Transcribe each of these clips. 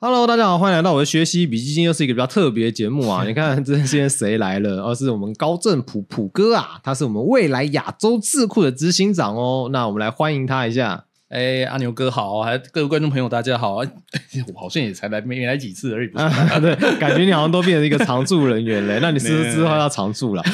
Hello，大家好，欢迎来到我的学习笔记。今天又是一个比较特别的节目啊！你看，这今天谁来了？而、是我们高正普普哥啊，他是我们未来亚洲智库的执行长哦。那我们来欢迎他一下。哎，阿牛哥好，还各位观众朋友大家好。我好像也才来没没来几次而已，不是？啊，对，感觉你好像都变成一个常驻人员嘞。那你是 不是之后要常驻了？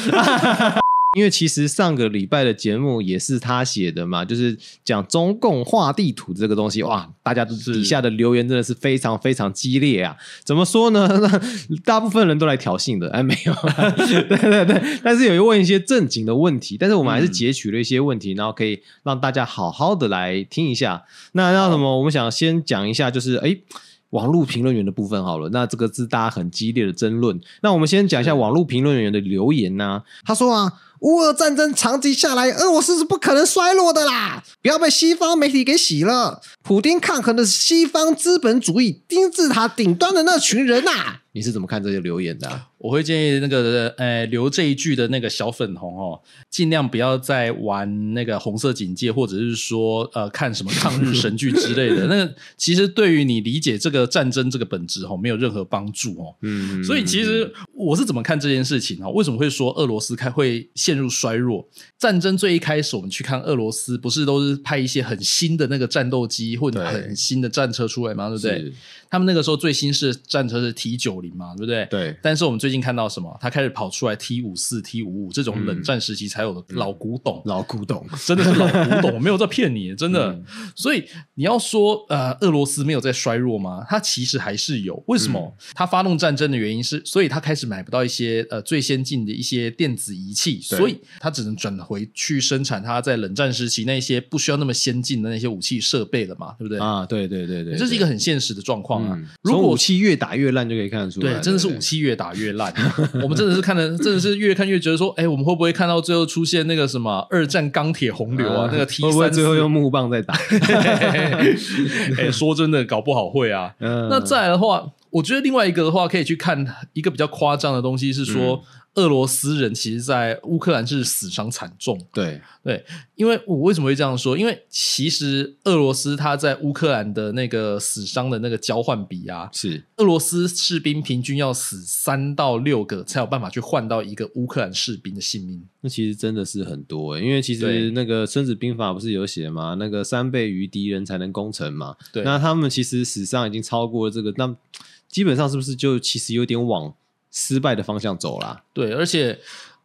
因为其实上个礼拜的节目也是他写的嘛，就是讲中共画地图这个东西，哇，大家都底下的留言真的是非常非常激烈啊！怎么说呢？大部分人都来挑衅的，哎，没有，对对对，但是有问一些正经的问题，但是我们还是截取了一些问题，然后可以让大家好好的来听一下。那那什么，我们想先讲一下，就是哎。网络评论员的部分好了，那这个是大家很激烈的争论。那我们先讲一下网络评论员的留言呢。他说啊，乌俄战争长期下来，俄罗斯是不可能衰落的啦，不要被西方媒体给洗了。普丁抗衡的是西方资本主义金字塔顶端的那群人呐。你是怎么看这些留言的？我会建议那个呃留这一句的那个小粉红哦，尽量不要再玩那个红色警戒，或者是说呃看什么抗日神剧之类的。那其实对于你理解这个战争这个本质哦，没有任何帮助哦。嗯，所以其实我是怎么看这件事情啊？为什么会说俄罗斯开会陷入衰弱？战争最一开始我们去看俄罗斯，不是都是派一些很新的那个战斗机或者很新的战车出来吗？对不对？他们那个时候最新式战车是 T 九零嘛，对不对？对。但是我们最近看到什么？他开始跑出来 T 五四、T 五五这种冷战时期才有的老古董，老古董，真的是老古董，我没有在骗你，真的。所以你要说呃，俄罗斯没有在衰弱吗？它其实还是有。为什么？它发动战争的原因是，所以它开始买不到一些呃最先进的一些电子仪器，所以它只能转回去生产它在冷战时期那些不需要那么先进的那些武器设备了嘛？对不对？啊，对对对对，这是一个很现实的状况。如果武器越打越烂，就可以看得出来。对，真的是武器越打越烂。我们真的是看的，真的是越看越觉得说，哎，我们会不会看到最后出现那个什么二战钢铁洪流啊？那个 T 三最后用木棒在打？哎，说真的，搞不好会啊。那再来的话，我觉得另外一个的话，可以去看一个比较夸张的东西，是说。俄罗斯人其实，在乌克兰是死伤惨重。对对，因为我为什么会这样说？因为其实俄罗斯他在乌克兰的那个死伤的那个交换比啊，是俄罗斯士兵平均要死三到六个，才有办法去换到一个乌克兰士兵的性命。那其实真的是很多，因为其实那个《孙子兵法》不是有写吗？那个三倍于敌人才能攻城嘛。对，那他们其实死伤已经超过了这个，那基本上是不是就其实有点往？失败的方向走啦，对，而且，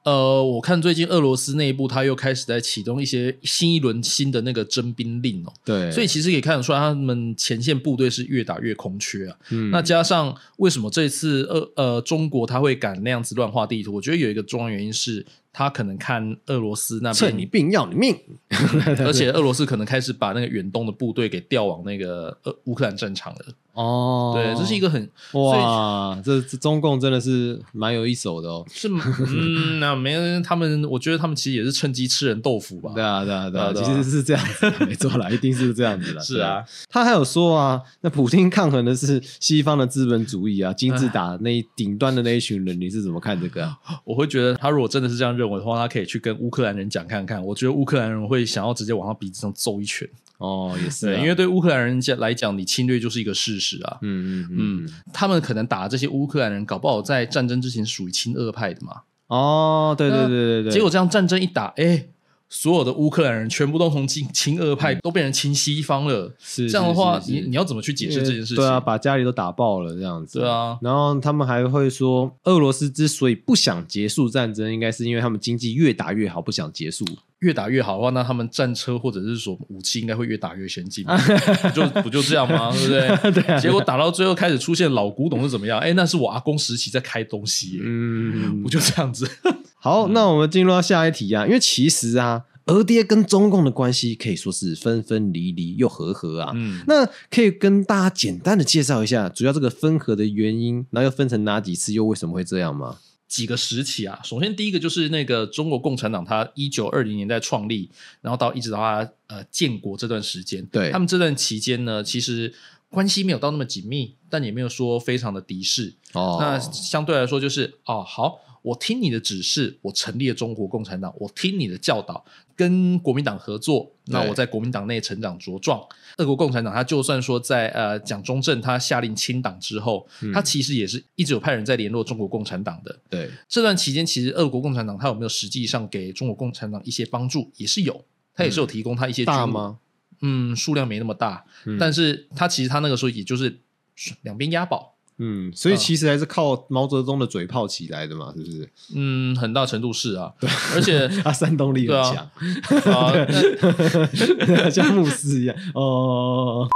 呃，我看最近俄罗斯内部他又开始在启动一些新一轮新的那个征兵令哦，对，所以其实可以看得出来，他们前线部队是越打越空缺啊。嗯，那加上为什么这次呃呃中国他会敢那样子乱画地图？我觉得有一个重要原因是。他可能看俄罗斯那边趁你病要你命，而且 俄罗斯可能开始把那个远东的部队给调往那个呃乌克兰战场了。哦，对，这是一个很哇，这这中共真的是蛮有一手的哦。是，嗯，那没人，他们我觉得他们其实也是趁机吃人豆腐吧。对啊，对啊，对啊，其实是这样子，没错啦，一定是这样子的。是啊，他还有说啊，那普京抗衡的是西方的资本主义啊，金字塔那顶端的那一群人，你是怎么看这个？我会觉得他如果真的是这样。认为的话，他可以去跟乌克兰人讲看看。我觉得乌克兰人会想要直接往他鼻子上揍一拳。哦，也是，因为对乌克兰人讲来讲，你侵略就是一个事实啊。嗯嗯嗯，他们可能打这些乌克兰人，搞不好在战争之前属于亲俄派的嘛。哦，对对对对对。结果这样战争一打，哎。所有的乌克兰人全部都从亲亲俄派都变成亲西方了，是这样的话，你你要怎么去解释这件事情？对啊，把家里都打爆了这样子。对啊，然后他们还会说，俄罗斯之所以不想结束战争，应该是因为他们经济越打越好，不想结束。越打越好的话，那他们战车或者是说武器应该会越打越先进，就不就这样吗？对不对？对。结果打到最后开始出现老古董是怎么样？哎，那是我阿公时期在开东西，嗯，不就这样子？好，那我们进入到下一题啊，因为其实啊。俄爹跟中共的关系可以说是分分离离又合合啊，嗯，那可以跟大家简单的介绍一下，主要这个分合的原因，然后又分成哪几次，又为什么会这样吗？几个时期啊，首先第一个就是那个中国共产党，它一九二零年代创立，然后到一直到它呃建国这段时间，对他们这段期间呢，其实关系没有到那么紧密，但也没有说非常的敌视哦。那相对来说就是哦好。我听你的指示，我成立了中国共产党，我听你的教导，跟国民党合作，那我在国民党内成长茁壮。俄国共产党他就算说在呃蒋中正他下令清党之后，嗯他其实也是一直有派人在联络中国共产党的。对，这段期间，其实俄国共产党他有没有实际上给中国共产党一些帮助，也是有，他也是有提供他一些？大吗？嗯，数量没那么大，嗯但是他其实他那个时候也就是两边押宝，嗯，所以其实还是靠毛泽东的嘴炮起来的嘛，是不是？嗯，很大程度是啊，而且 他煽动力很强，啊，像牧师一样。哦，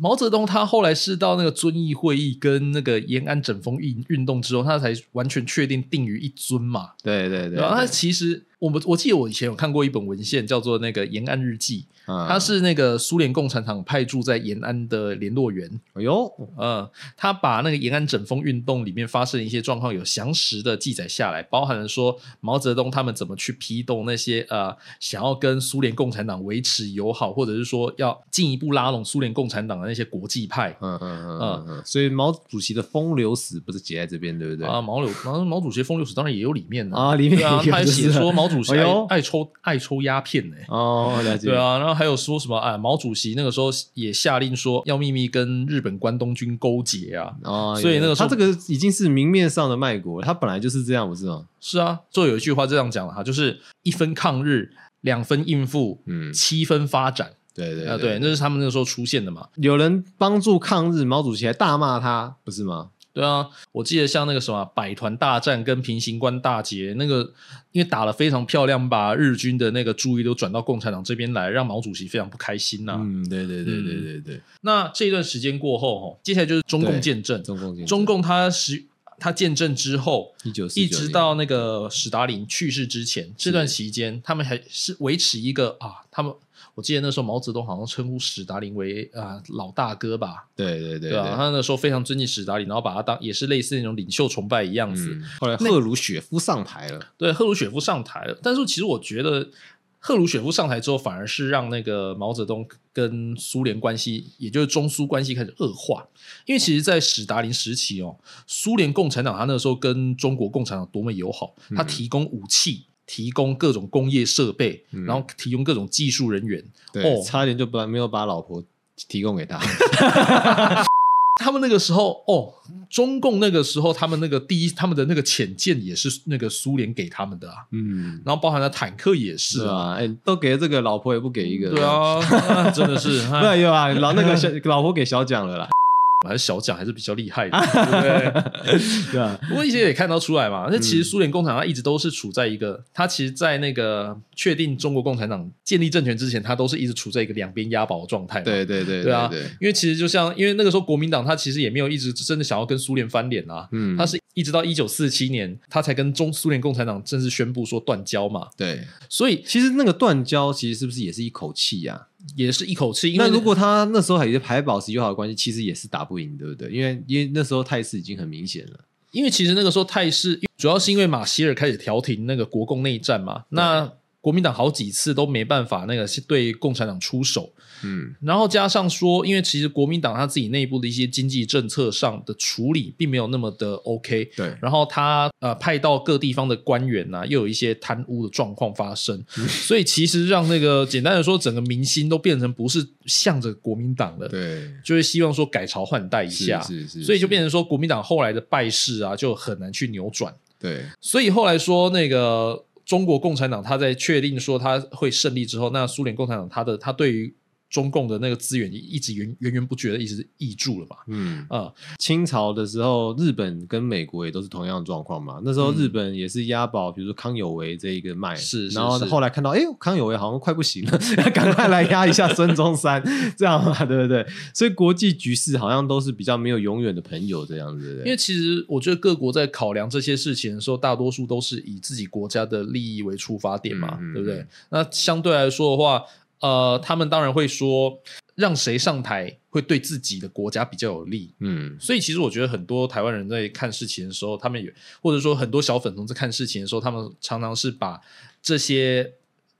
毛泽东他后来是到那个遵义会议跟那个延安整风运运动之后，他才完全确定定于一尊嘛。对对对，然后他其实我们我记得我以前有看过一本文献，叫做那个延安日记，啊他是那个苏联共产党派驻在延安的联络员。哎呦，嗯，他把那个延安整风运动里面发生的一些状况有详实的记载下来，包含了说毛泽东他们怎么去批斗那些呃想要跟苏联共产党维持友好，或者是说要进一步拉拢苏联共产党的那些国际派。嗯嗯嗯嗯嗯，所以毛主席的风流史不是写在这边，对不对？啊，毛柳毛毛主席风流史当然也有里面的啊里面啊，他写说毛 主席爱、哎爱抽爱抽鸦片呢、哦，了解。对，啊，然后还有说什么啊？毛主席那个时候也下令说要秘密跟日本关东军勾结啊。哦，所以那个时候他这个已经是明面上的卖国，他本来就是这样，不是吗？是啊，就有一句话这样讲了哈，就是一分抗日，两分应付，嗯七分发展对对啊，对，那是他们那个时候出现的嘛。有人帮助抗日，毛主席还大骂他，不是吗？对啊，我记得像那个什么百团大战跟平型关大捷，那个因为打得非常漂亮，把日军的那个注意都转到共产党这边来，让毛主席非常不开心呐、嗯，对对对对对对，那这一段时间过后，哈，接下来就是中共对建政，中共建。中共他是他建政之后，一直到那个史达林去世之前这段期间，他们还是维持一个啊，他们我记得那时候毛泽东好像称呼史达林为啊老大哥吧，对对对对啊，他那时候非常尊敬史达林，然后把他当也是类似那种领袖崇拜一样子。嗯，后来赫鲁雪夫上台了，对，赫鲁雪夫上台了，但是其实我觉得赫鲁雪夫上台之后，反而是让那个毛泽东跟苏联关系，也就是中苏关系开始恶化。因为其实，在史达林时期哦，苏联共产党他那个时候跟中国共产党多么友好，他提供武器。提供各种工业设备，嗯。然后提供各种技术人员。对，哦。差点就把没有把老婆提供给他。他们那个时候，哦，中共那个时候，他们那个第一，他们的那个潜舰也是那个苏联给他们的啊，嗯，然后包含了坦克也是。是啊，哎，都给了这个，老婆也不给一个，对，啊，那真的是，哎对有啊，老那个 小老婆给小蒋了啦，还是小蒋还是比较厉害的，对不对？对啊，不过一些也看到出来嘛，那其实苏联共产党一直都是处在一个，他其实，在那个确定中国共产党建立政权之前，他都是一直处在一个两边押宝的状态。对对对对啊对，因为其实就像，因为那个时候国民党他其实也没有一直真的想要跟苏联翻脸啊，嗯他是一直到一九四七年，他才跟中苏联共产党正式宣布说断交嘛，对，所以其实那个断交其实是不是也是一口气呀？也是一口气。那如果他那时候还还保持友好的关系，其实也是打不赢，对不对？因为因为那时候态势已经很明显了。因为其实那个时候态势主要是因为马歇尔开始调停那个国共内战嘛，那国民党好几次都没办法那个是对共产党出手，嗯，然后加上说，因为其实国民党他自己内部的一些经济政策上的处理并没有那么的 OK，对，然后他呃派到各地方的官员呐、又有一些贪污的状况发生，所以其实让那个简单的说，整个民心都变成不是向着国民党了，对，就是希望说改朝换代一下，是是是。所以就变成说国民党后来的败势啊，就很难去扭转。对，所以后来说那个中国共产党，他在确定说他会胜利之后，那苏联共产党他的他对于中共的那个资源一直源源源不绝的一直挹注了嘛，嗯，啊、清朝的时候，日本跟美国也都是同样的状况嘛。那时候日本也是押宝，比如说康有为这一个脉，嗯是是然后后来看到，哎呦，康有为好像快不行了，赶快来压一下孙中山，这样嘛，对不对？所以国际局势好像都是比较没有永远的朋友这样子，对不对因为其实我觉得各国在考量这些事情的时候，大多数都是以自己国家的利益为出发点嘛，嗯嗯对不对？那相对来说的话，呃，他们当然会说让谁上台会对自己的国家比较有利。嗯，所以其实我觉得很多台湾人在看事情的时候，他们也或者说很多小粉红在看事情的时候，他们常常是把这些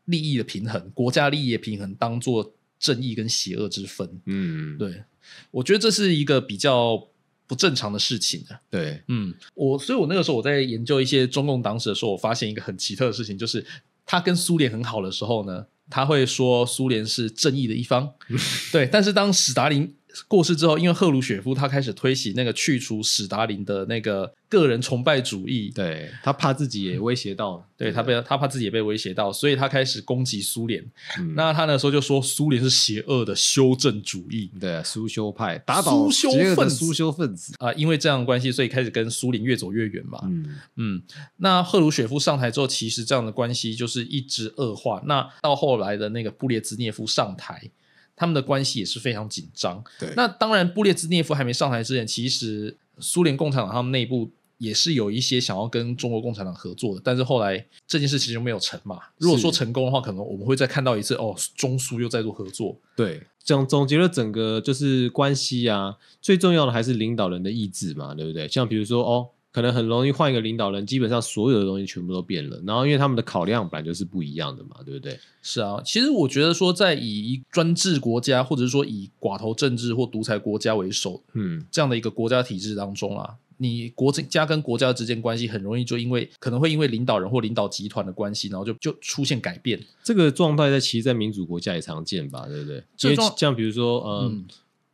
利益的平衡、国家利益的平衡当做正义跟邪恶之分。嗯，对我觉得这是一个比较不正常的事情的。对，嗯，我所以，我那个时候我在研究一些中共党史的时候，我发现一个很奇特的事情，就是他跟苏联很好的时候呢，他会说苏联是正义的一方，对。但是当史达林过世之后，因为赫鲁雪夫他开始推行那个去除史达林的那个个人崇拜主义，对他怕自己也威胁到，对他被他怕自己也被威胁到，所以他开始攻击苏联。嗯那他那时候就说苏联是邪恶的修正主义。对啊苏修派打倒苏修分子苏修分子，啊、因为这样的关系，所以开始跟苏联越走越远嘛。嗯，嗯，那赫鲁雪夫上台之后，其实这样的关系就是一直恶化。那到后来的那个布列兹涅夫上台，他们的关系也是非常紧张。对那当然，布列兹涅夫还没上台之前，其实苏联共产党他们内部也是有一些想要跟中国共产党合作的，但是后来这件事情就没有成嘛。如果说成功的话，可能我们会再看到一次哦，中苏又再度合作。对，总总结了整个就是关系啊，最重要的还是领导人的意志嘛，对不对？像比如说哦，可能很容易换一个领导人，基本上所有的东西全部都变了，然后因为他们的考量本来就是不一样的嘛，对不对？是啊，其实我觉得说，在以专制国家，或者是说以寡头政治或独裁国家为首嗯，这样的一个国家体制当中啊，你国家跟国家之间关系很容易就因为可能会因为领导人或领导集团的关系，然后就就出现改变。这个状态在其实，在民主国家也常见吧，对不对？因为这状像比如说，呃，嗯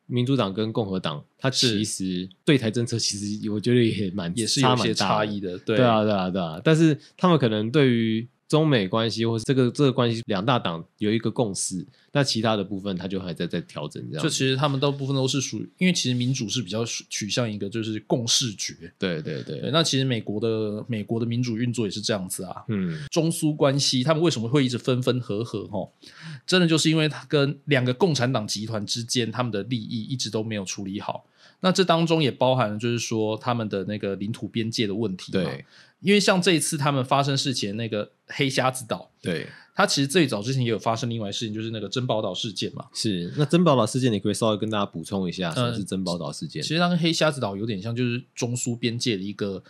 民主党跟共和党，它其实对台政策其实我觉得也蛮也是有些差异的，对。对啊，对啊，对啊。但是他们可能对于中美关系或是这个这个关系，两大党有一个共识，那其他的部分他就还在在调整这样。就其实他们大部分都是属于，因为其实民主是比较取向一个就是共视觉。对对对，对，那其实美国的美国的民主运作也是这样子啊。嗯，中苏关系，他们为什么会一直分分合合？哈，真的就是因为他跟两个共产党集团之间，他们的利益一直都没有处理好。那这当中也包含了，就是说他们的那个领土边界的问题。对，因为像这一次他们发生事情，那个黑瞎子岛，对，它其实最早之前也有发生另外事情，就是那个珍宝岛事件嘛。是。那珍宝岛事件，你可以稍微跟大家补充一下，什么嗯是珍宝岛事件？其实它跟黑瞎子岛有点像，就是中苏边界的一个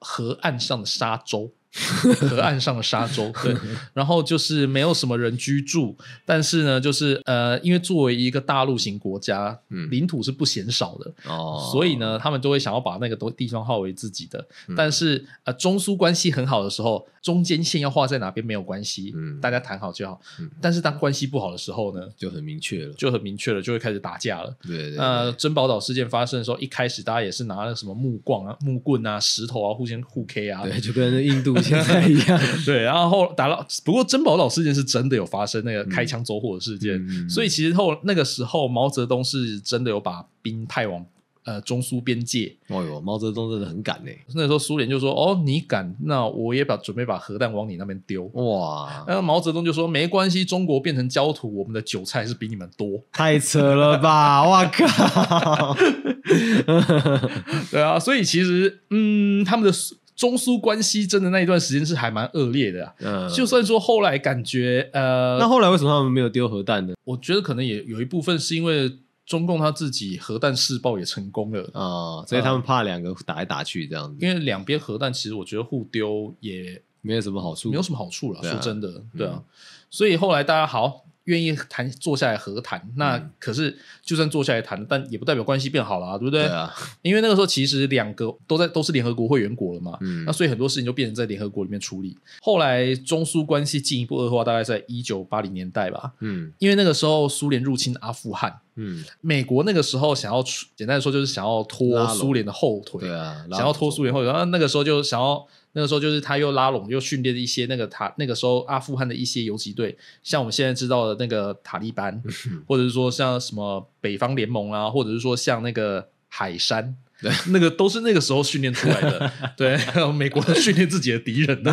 河岸上的沙洲。河岸上的沙洲，对，然后就是没有什么人居住，但是呢，就是呃，因为作为一个大陆型国家，嗯领土是不嫌少的，哦，所以呢，他们就会想要把那个都地方划为自己的。嗯但是呃，中苏关系很好的时候，中间线要画在哪边没有关系，嗯大家谈好就好。嗯但是当关系不好的时候呢，就很明确了。就很明确了，就会开始打架了。对对对，那珍宝岛事件发生的时候，一开始大家也是拿了什么木棍啊、木棍啊、石头啊，互相互 K 啊。对，就跟印度 现在 一样。对，然后后打到，不过珍宝岛事件是真的有发生那个开枪走火的事件，嗯所以其实后那个时候毛泽东是真的有把兵派往呃中苏边界。哦呦，毛泽东真的很敢呢。那时候苏联就说：“哦，你敢，那我也把准备把核弹往你那边丢。”哇，然后毛泽东就说：“没关系，中国变成焦土，我们的韭菜是比你们多。太扯了吧！我靠！”对啊，所以其实嗯，他们的苏中苏关系真的那一段时间是还蛮恶劣的、啊。嗯，就算说后来感觉呃，那后来为什么他们没有丢核弹呢？我觉得可能也有一部分是因为中共他自己核弹试爆也成功了，啊、所以他们怕两个打来打去这样子，因为两边核弹其实我觉得互丢也没有什么好处，没有什么好处了。啊说真的，对啊，所以后来大家好愿意谈坐下来和谈，那嗯。可是就算坐下来谈，但也不代表关系变好了、啊，对不对？对啊，因为那个时候其实两个都在都是联合国会员国了嘛，嗯。那所以很多事情就变成在联合国里面处理。后来中苏关系进一步恶化，大概在一九八零年代吧，嗯。因为那个时候苏联入侵阿富汗，嗯，美国那个时候想要出简单的说就是想要拖苏联的后腿，对啊，想要拖苏联后腿，然后那个时候就想要。那个时候就是他又拉拢又训练一些那个塔那个时候阿富汗的一些游击队，像我们现在知道的那个塔利班，或者是说像什么北方联盟啊，或者是说像那个海山，对，那个都是那个时候训练出来的。对，美国训练自己的敌人的、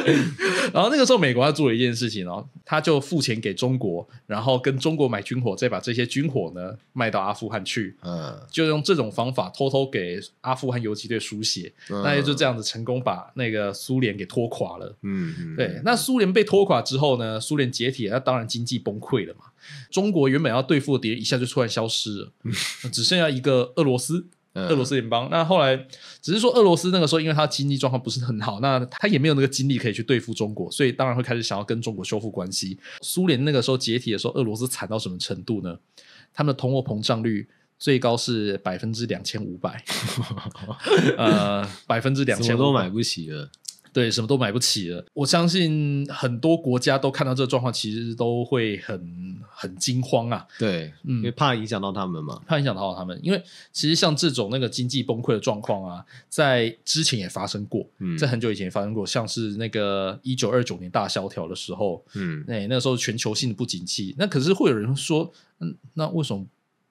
然后那个时候美国他做了一件事情哦，他就付钱给中国，然后跟中国买军火，再把这些军火呢卖到阿富汗去。嗯，就用这种方法偷偷给阿富汗游击队输血，嗯那也就这样子成功把那个苏联给拖垮了。嗯嗯，对，那苏联被拖垮之后呢，苏联解体，那当然经济崩溃了嘛。中国原本要对付的敌人一下就突然消失了，只剩下一个俄罗斯。嗯俄罗斯联邦，那后来只是说俄罗斯那个时候，因为它经济状况不是很好，那他也没有那个精力可以去对付中国，所以当然会开始想要跟中国修复关系。苏联那个时候解体的时候，俄罗斯惨到什么程度呢？他们的通货膨胀率最高是百分之两千五百，呃，百分之两千什么都买不起了。对，什么都买不起了。我相信很多国家都看到这个状况，其实都会很很惊慌啊。对，嗯因为怕影响到他们嘛。怕影响到他们，因为其实像这种那个经济崩溃的状况啊，在之前也发生过，嗯在很久以前也发生过，像是那个一九二九年大萧条的时候，嗯，那那时候全球性的不景气，那可是会有人说，嗯，那为什么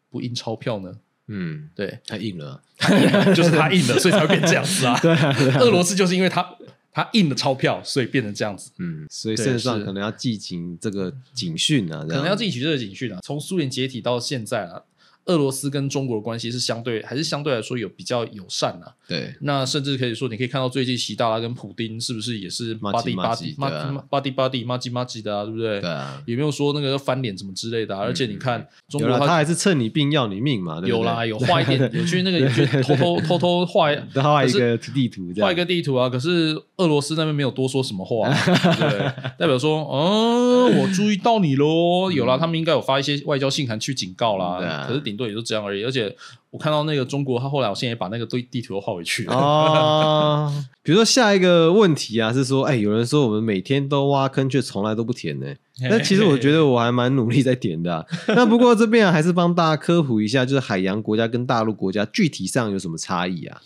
不印钞票呢？嗯，对，太硬了。就是他硬了，所以才会变这样子啊。对啊，俄罗斯就是因为他他印的钞票，所以变成这样子。嗯，所以事实上可能要记警这个警讯啊，可能要记取这个警讯啊。从苏联解体到现在啊，俄罗斯跟中国的关系是相对还是相对来说有比较友善啊。对，那甚至可以说，你可以看到最近习大大跟普丁是不是也是麻吉 body 麻 body 吉 body 对啊。body body 麻吉麻吉的啊，对不对？对啊，也没有说那个要翻脸什么之类的啊？而且你看中国，他他还是趁你病要你命嘛，对对？有啦，有画一点，有去那个有去偷偷偷偷画他 画一个地图，画一个地图啊，可是俄罗斯那边没有多说什么话、啊，对，代表说，嗯，我注意到你喽，有啦，他们应该有发一些外交信函去警告啦，可是顶多也就这样而已。而且我看到那个中国，他后来好像也把那个对地图都画回去了。哦，比如说下一个问题啊，是说，哎，有人说我们每天都挖坑，却从来都不填呢。那其实我觉得我还蛮努力在填的、啊。那不过这边啊，还是帮大家科普一下，就是海洋国家跟大陆国家具体上有什么差异啊？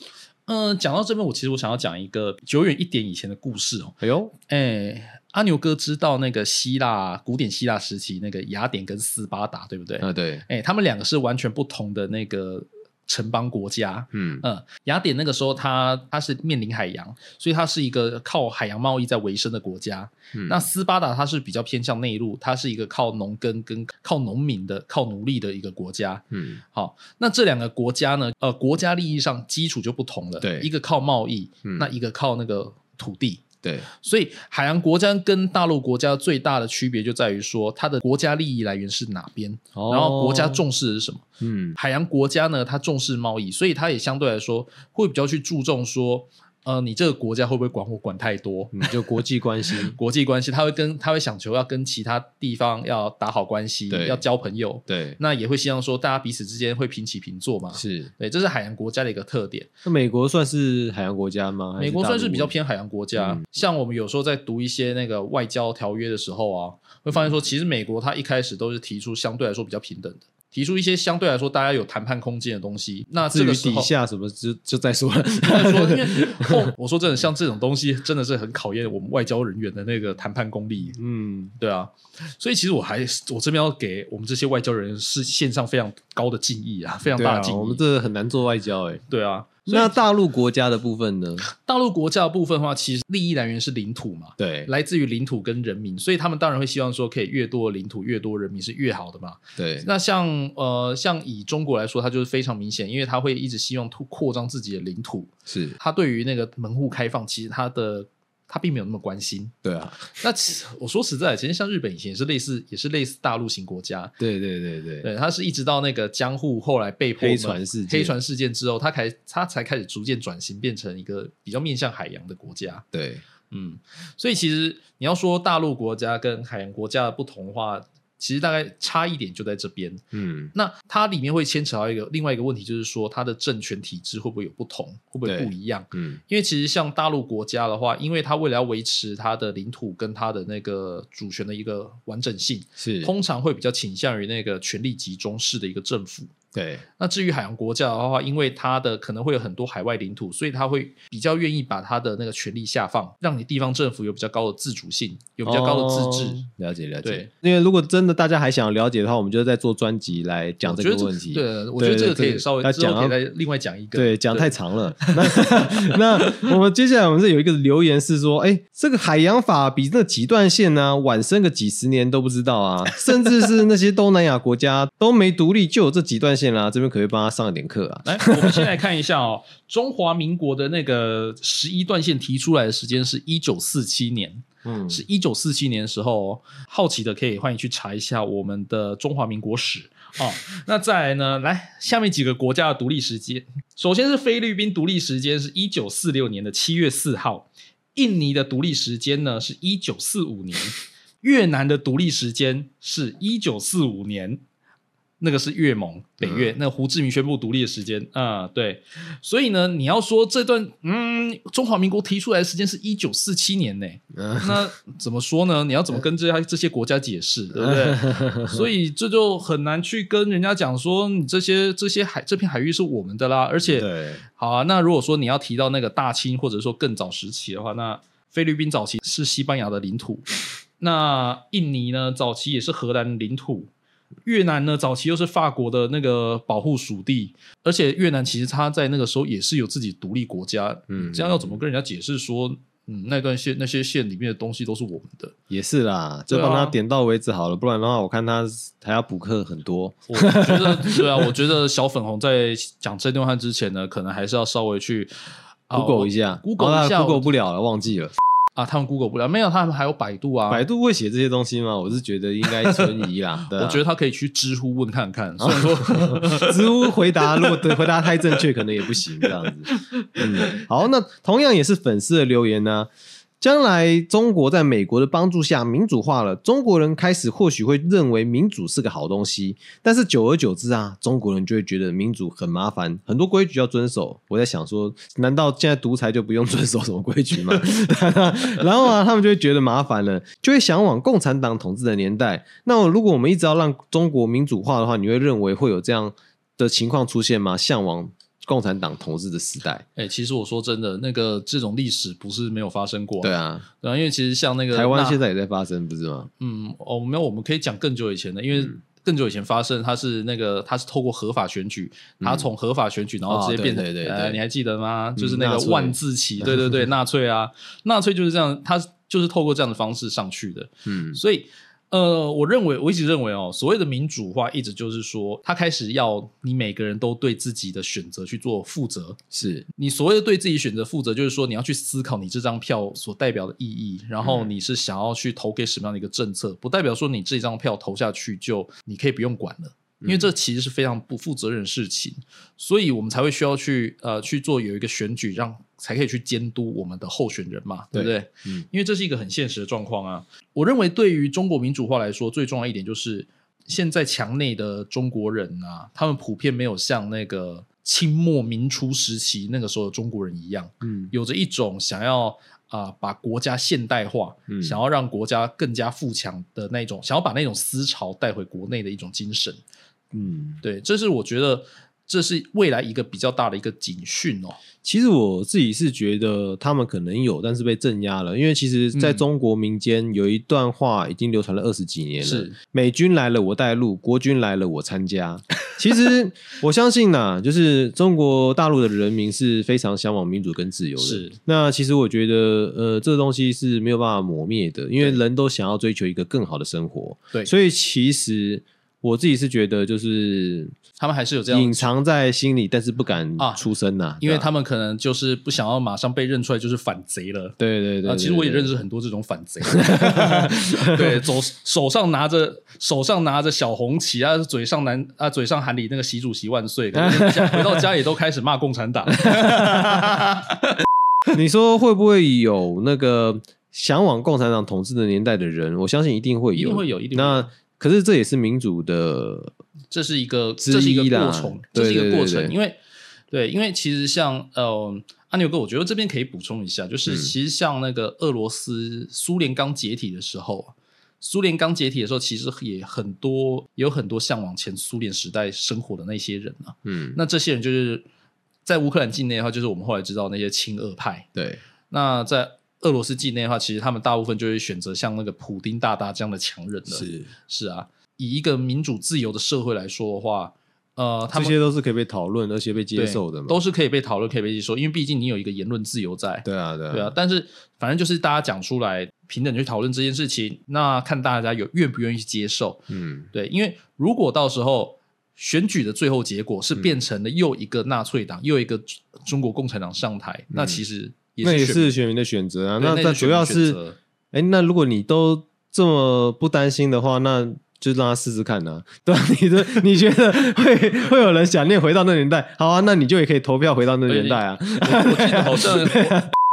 嗯、讲到这边，我其实我想要讲一个久远一点以前的故事哦。哎呦，哎，阿牛哥知道那个希腊古典希腊时期那个雅典跟斯巴达，对不对？啊对，哎，他们两个是完全不同的那个城邦国家。嗯嗯，雅典那个时候它它是面临海洋，所以它是一个靠海洋贸易在维生的国家。嗯那斯巴达它是比较偏向内陆，它是一个靠农耕跟靠农民的、靠奴隶的一个国家。嗯好，那这两个国家呢，呃，国家利益上基础就不同了。对一个靠贸易，嗯那一个靠那个土地。对，所以海洋国家跟大陆国家最大的区别就在于说，它的国家利益来源是哪边，哦。然后国家重视的是什么。嗯。海洋国家呢，它重视贸易，所以它也相对来说会比较去注重说，呃，你这个国家会不会管我管太多？嗯，就国际关系，国际关系，他会跟他会想求要跟其他地方要打好关系，对要交朋友，对，那也会希望说大家彼此之间会平起平坐嘛。是。对，这是海洋国家的一个特点。那美国算是海洋国家吗？美国算是比较偏海洋国家，嗯像我们有时候在读一些那个外交条约的时候啊，会发现说，其实美国它一开始都是提出相对来说比较平等的，提出一些相对来说大家有谈判空间的东西。那至于底这个底，下什么就就再说了。再说，因为后 我说真的，像这种东西真的是很考验我们外交人员的那个谈判功力。嗯，对啊，所以其实我还我这边要给我们这些外交人员是献上非常高的敬意啊，非常大的敬，意。我们这很难做外交哎。对啊，那大陆国家的部分呢？大陆国家的部分的话，其实利益来源是领土嘛，对来自于领土跟人民，所以他们当然会希望说，可以越多的领土、越多人民是越好的嘛。对，那像呃，像以中国来说，它就是非常明显，因为它会一直希望拓扩张自己的领土，是，它对于那个门户开放，其实它的它并没有那么关心。对啊，那其我说实在，其实像日本以前也是类似，也是类似大陆型国家，对对对对，对，他是一直到那个江户后来被迫黑船事件。黑船事件之后，他开他才开始逐渐转型，变成一个比较面向海洋的国家。对，嗯，所以其实你要说大陆国家跟海洋国家的不同的话，其实大概差一点就在这边。嗯，那它里面会牵扯到一个另外一个问题，就是说它的政权体制会不会有不同，会不会不一样？嗯，因为其实像大陆国家的话，因为它为了要维持它的领土跟它的那个主权的一个完整性，是，通常会比较倾向于那个权力集中式的一个政府。对，那至于海洋国家的话，因为它的可能会有很多海外领土，所以它会比较愿意把它的那个权力下放，让你地方政府有比较高的自主性，有比较高的自治。哦了解了解对。因为如果真的大家还想要了解的话，我们就在做专辑来讲这个问题。对，我觉得这个可以稍微要讲到之后可以再另外讲一个。对，讲太长了。那那我们接下来我们这有一个留言是说，哎，这个海洋法比那几段线呢、晚生个几十年都不知道啊，甚至是那些东南亚国家都没独立就有这几段线啦、这边可可以帮他上一点课啊？来，我们先来看一下哦，中华民国的那个十一段线提出来的时间是一九四七年，嗯，是一九四七年的时候、哦，好奇的可以欢迎去查一下我们的中华民国史哦。那再来呢，来下面几个国家的独立时间，首先是菲律宾独立时间是一九四六年的七月四号，印尼的独立时间呢是一九四五年，越南的独立时间是一九四五年。那个是越盟北越，那胡志明宣布独立的时间啊、对，所以呢，你要说这段嗯，中华民国提出来的时间是一九四七年呢，嗯。那怎么说呢？你要怎么跟这些这些国家解释，对不对？所以这就很难去跟人家讲说，你这些这些海这片海域是我们的啦，而且对，好啊，那如果说你要提到那个大清或者说更早时期的话，那菲律宾早期是西班牙的领土，那印尼呢早期也是荷兰领土，越南呢早期又是法国的那个保护属地，而且越南其实它在那个时候也是有自己独立国家，嗯这样要怎么跟人家解释说，嗯，那段线那些线里面的东西都是我们的？也是啦，就帮他点到为止好了，不然的话，我看他还要补课很多。我觉得对啊，我觉得小粉红在讲这段话之前呢，可能还是要稍微去。啊 Google 一下，Google 一下哦，Google 不了了，忘记了。啊，他们 Google 不了，没有，他们还有百度啊。百度会写这些东西吗？我是觉得应该存疑啦。对啊我觉得他可以去知乎问看看，虽然说 知乎回答如果对回答太正确，可能也不行这样子。嗯，好，那同样也是粉丝的留言呢、将来中国在美国的帮助下民主化了，中国人开始或许会认为民主是个好东西，但是久而久之啊，中国人就会觉得民主很麻烦，很多规矩要遵守。我在想说，难道现在独裁就不用遵守什么规矩吗？然后啊，他们就会觉得麻烦了，就会向往共产党统治的年代。那如果我们一直要让中国民主化的话，你会认为会有这样的情况出现吗？向往共产党统治的时代？哎、其实我说真的，那个这种历史不是没有发生过、对，啊，对啊，因为其实像那个台湾那现在也在发生，不是吗？嗯，哦，没有，我们可以讲更久以前的，因为嗯更久以前发生，它是那个它是透过合法选举，它从合法选举，然后直接哦变成，对对对你还记得吗？就是那个万字旗，对对对，纳粹啊，纳粹就是这样，它就是透过这样的方式上去的，嗯所以。呃，我认为我一直认为哦，所谓的民主化，一直就是说，他开始要你每个人都对自己的选择去做负责，是。你所谓的对自己选择负责，就是说你要去思考你这张票所代表的意义，然后你是想要去投给什么样的一个政策，不代表说你这张票投下去就你可以不用管了。因为这其实是非常不负责任的事情，所以我们才会需要去呃去做有一个选举，让才可以去监督我们的候选人嘛，对不对？嗯因为这是一个很现实的状况啊。我认为对于中国民主化来说，最重要一点就是现在墙内的中国人啊，他们普遍没有像那个清末民初时期那个时候的中国人一样，嗯有着一种想要啊、把国家现代化，嗯想要让国家更加富强的那种，想要把那种思潮带回国内的一种精神。嗯，对，这是我觉得这是未来一个比较大的一个警讯哦。其实我自己是觉得他们可能有，但是被镇压了。因为其实在嗯中国民间有一段话已经流传了二十几年了：是美军来了我带路，国军来了我参加。其实 我相信呐，就是中国大陆的人民是非常向往民主跟自由的。是那其实我觉得，呃，这个东西是没有办法磨灭的，因为人都想要追求一个更好的生活。对所以其实我自己是觉得，就是他们还是有这样隐藏在心里，但是不敢啊出声呐、啊因为他们可能就是不想要马上被认出来就是反贼了。对对对啊，其实我也认识。很多这种反贼，对，手手上拿着手上拿着小红旗啊，嘴上拿啊嘴上喊你那个习主席万岁，回到家里都开始骂共产党。你说会不会有那个向往共产党统治的年代的人？我相信一定会有，一定会有一定会有那可是这也是民主的，这是一个这是一个过程，这是一个过程，因为对，因为其实像呃阿牛哥，我觉得这边可以补充一下，就是嗯其实像那个俄罗斯苏联刚解体的时候。苏联刚解体的时候，其实也很多有很多向往前苏联时代生活的那些人啊。嗯，那这些人就是在乌克兰境内的话，就是我们后来知道那些亲俄派。对，那在俄罗斯境内的话，其实他们大部分就会选择像那个普丁大大这样的强人了。是。是啊，以一个民主自由的社会来说的话，呃，他们这些都是可以被讨论而且被接对受的嘛，都是可以被讨论、可以被接受，因为毕竟你有一个言论自由在。对啊，对啊，对啊，但是反正就是大家讲出来，平等去讨论这件事情，那看大家有愿不愿意去接受。嗯，对，因为如果到时候选举的最后结果是嗯。变成了又一个纳粹党、又一个中国共产党上台，那其实那也是选民的选择啊。那但那主要是，哎，那如果你都这么不担心的话，那就让他试试看呐、对啊、你的你觉得会会有人想念回到那年代？好啊，那你就也可以投票回到那年代啊。我我记得好像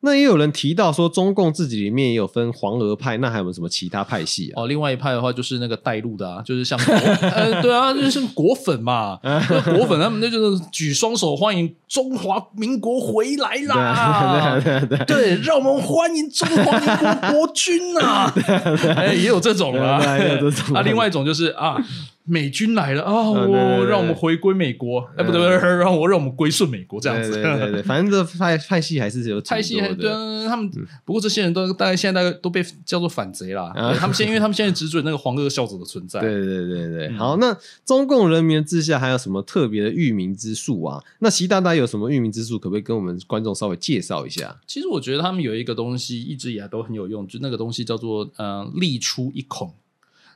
那也有人提到说，中共自己里面也有分黄俄派，那还有没有什么其他派系啊？哦，另外一派的话就是那个带路的啊，就是像国 呃，对啊，就是果粉嘛，那果粉他们那就是举双手欢迎中华民国回来啦，对对对对，让我们欢迎中华民国国军 呐、哎，也有这种啊，也有这种啊，另外一种就是啊。美军来了啊！我让我们回归美国，哎，不对，不对，让我让我们归顺美国这样子。对对对对，反正这派派系还是有派系他们不过这些人都大概现在大概都被叫做反贼啦。啊对他们现因为他们现在 只准那个黄俄孝子的存在。对对对对，嗯好，那中共人民治下还有什么特别的育民之术啊？那习大大有什么育民之术，可不可以跟我们观众稍微介绍一下？其实我觉得他们有一个东西一直以来都很有用，就那个东西叫做呃立出一孔。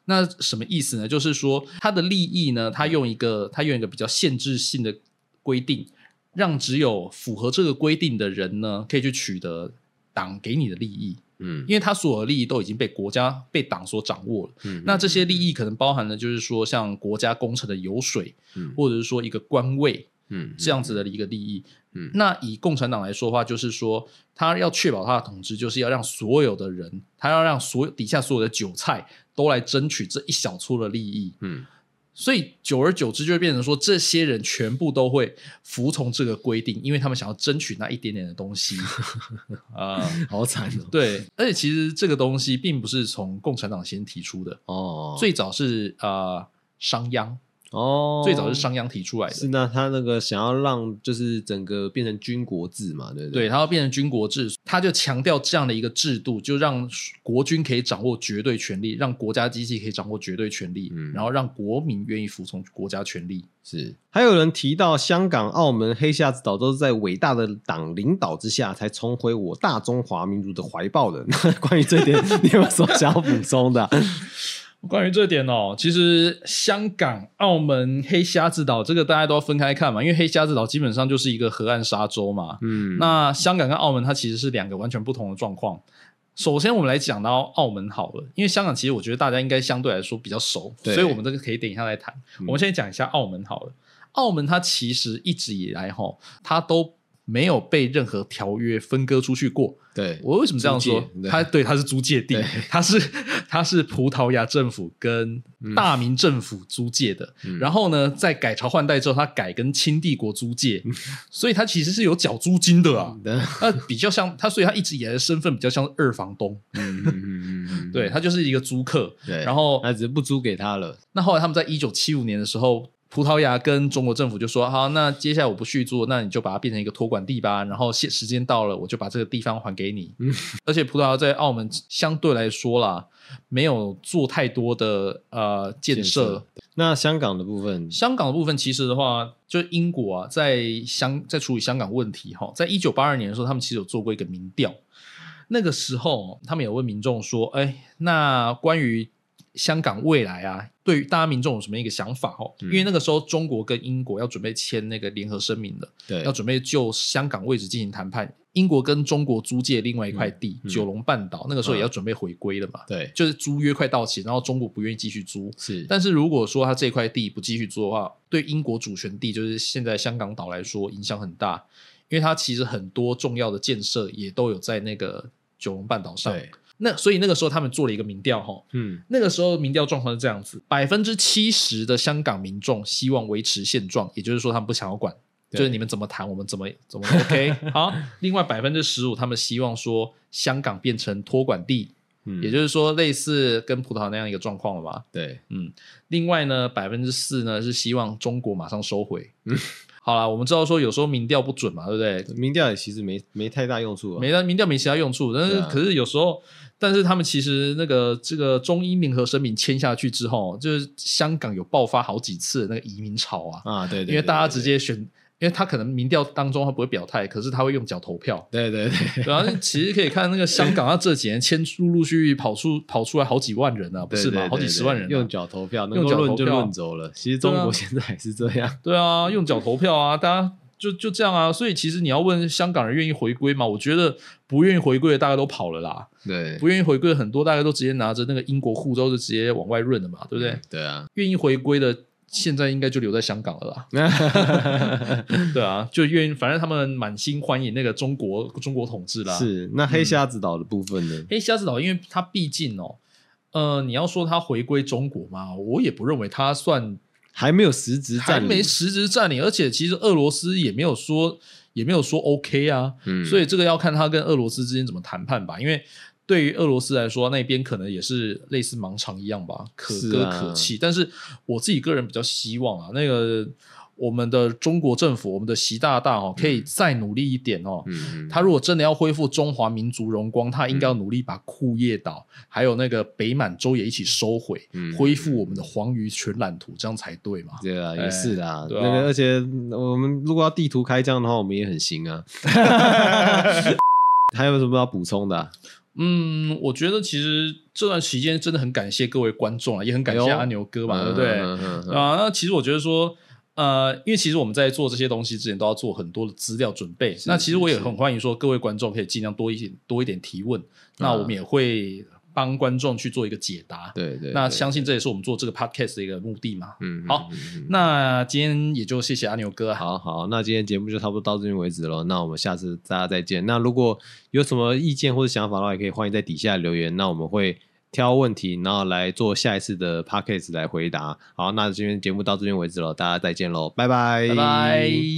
那什么意思呢？就是说他的利益呢，他用一个他用一个比较限制性的规定，让只有符合这个规定的人呢，可以去取得党给你的利益。嗯因为他所有的利益都已经被国家、被党所掌握了。嗯那这些利益可能包含了，就是说像国家工程的油水，嗯或者是说一个官位嗯这样子的一个利益。嗯那以共产党来说的话，就是说他要确保他的统治，就是要让所有的人，他要让所有底下所有的韭菜都来争取这一小撮的利益。嗯。所以久而久之，就会变成说，这些人全部都会服从这个规定，因为他们想要争取那一点点的东西。啊、好惨哦。对，而且其实这个东西并不是从共产党先提出的，哦，最早是呃商鞅，哦，最早是商鞅提出来的。是那他那个想要让就是整个变成军国制嘛，对不对，对？他要变成军国制，他就强调这样的一个制度，就让国军可以掌握绝对权力，让国家机器可以掌握绝对权力，嗯然后让国民愿意服从国家权力。是，还有人提到香港、澳门、黑瞎子岛都是在伟大的党领导之下才重回我大中华民族的怀抱的。那关于这点，你有什么想要补充的啊、关于这点哦，其实香港、澳门、黑瞎子岛这个大家都要分开看嘛，因为黑瞎子岛基本上就是一个河岸沙洲嘛。嗯，那香港跟澳门它其实是两个完全不同的状况。首先，我们来讲到澳门好了，因为香港其实我觉得大家应该相对来说比较熟，所以我们这个可以等一下来谈。嗯我们现在讲一下澳门好了。澳门它其实一直以来哈，它都没有被任何条约分割出去过。对，我为什么这样说？租界？对。它对它是租借地。对，它是它是葡萄牙政府跟大明政府租借的。嗯。然后呢，在改朝换代之后，它改跟清帝国租界，所以它其实是有缴租金的啊。的，那比较像他，所以他一直以来的身份比较像二房东，对他就是一个租客。对，然后他只是不租给他了，那后来他们在一九七五年的时候，葡萄牙跟中国政府就说：“好，那接下来我不续租，那你就把它变成一个托管地吧。然后现时间到了，我就把这个地方还给你。嗯而且葡萄牙在澳门相对来说啦，没有做太多的呃建设。那香港的部分，香港的部分，其实的话，就英国啊，在香在处理香港问题哈，在一九八二年的时候，他们其实有做过一个民调。那个时候，他们有问民众说：“哎，那关于香港未来啊，对于大家民众有什么一个想法？哦，嗯因为那个时候中国跟英国要准备签那个联合声明了，对，要准备就香港位置进行谈判。英国跟中国租借另外一块地，嗯嗯九龙半岛，那个时候也要准备回归了嘛。对，就是租约快到期，然后中国不愿意继续租，是，但是如果说他这块地不继续租的话，对英国主权地，就是现在香港岛来说影响很大，因为它其实很多重要的建设也都有在那个九龙半岛上。对，那所以那个时候他们做了一个民调，哈，嗯。那个时候民调状况是这样子：百分之七十的香港民众希望维持现状，也就是说他们不想要管，就是你们怎么谈，我们怎么怎么 OK。好，另外百分之十五他们希望说香港变成托管地，嗯，也就是说类似跟葡萄牙那样一个状况了吧？对，嗯，另外呢，百分之四呢是希望中国马上收回。嗯。好啦，我们知道说有时候民调不准嘛，对不对？民调也其实没没太大用处啊，没民调没其他用处，但是、啊。可是有时候，但是他们其实那个这个中英联合声明签下去之后，就是香港有爆发好几次的那个移民潮啊，啊，对，对因为大家直接选，因为他可能民调当中他不会表态，可是他会用脚投票。对 对对，然后 其实可以看那个香港，啊这几年签陆陆续续跑出跑出来好几万人啊，不是吗？对对好几十万人、啊，用脚投票，能用够论就脚投票。论走了。其实中国现在还是这样，对啊，用脚投票啊，大家就就这样啊。所以其实你要问香港人愿意回归吗？我觉得不愿意回归的大概都跑了啦，对不愿意回归的很多大概都直接拿着那个英国护照就直接往外润了嘛，对不对？对啊，愿意回归的现在应该就留在香港了啦。对啊，就愿意，反正他们满心欢迎那个中国中国统治啦。是那黑瞎子岛的部分呢？黑瞎子岛，因为它毕竟哦，呃，你要说它回归中国嘛，我也不认为它算还没有实质还占领，没实质占领，而且其实俄罗斯也没有说也没有说 OK 啊，嗯所以这个要看他跟俄罗斯之间怎么谈判吧，因为。对于俄罗斯来说，那边可能也是类似盲肠一样吧，可歌是啊可泣。但是我自己个人比较希望啊，那个我们的中国政府，我们的习大大哦，可以再努力一点哦。嗯嗯他如果真的要恢复中华民族荣光，他应该要努力把库页岛还有那个北满洲也一起收回，嗯恢复我们的黄鱼全览图，这样才对嘛？对啊，也是啊那个，而且我们如果要地图开疆的话，我们也很行啊。还有什么要补充的啊？嗯，我觉得其实这段期间真的很感谢各位观众啊，也很感谢阿牛哥嘛，对不对？啊，那其实我觉得说，呃，因为其实我们在做这些东西之前都要做很多的资料准备。那其实我也很欢迎说各位观众可以尽量多一点多一点提问，那我们也会帮观众去做一个解答。对对，对那相信这也是我们做这个 podcast 的一个目的嘛。嗯好，那今天也就谢谢阿牛哥啊。好好，那今天节目就差不多到这边为止了。那我们下次大家再见。那如果有什么意见或者想法的话，也可以欢迎在底下留言。那我们会挑问题，然后来做下一次的 p a c k a g e 来回答。好，那今天节目到这边为止了，大家再见喽，拜拜，拜拜。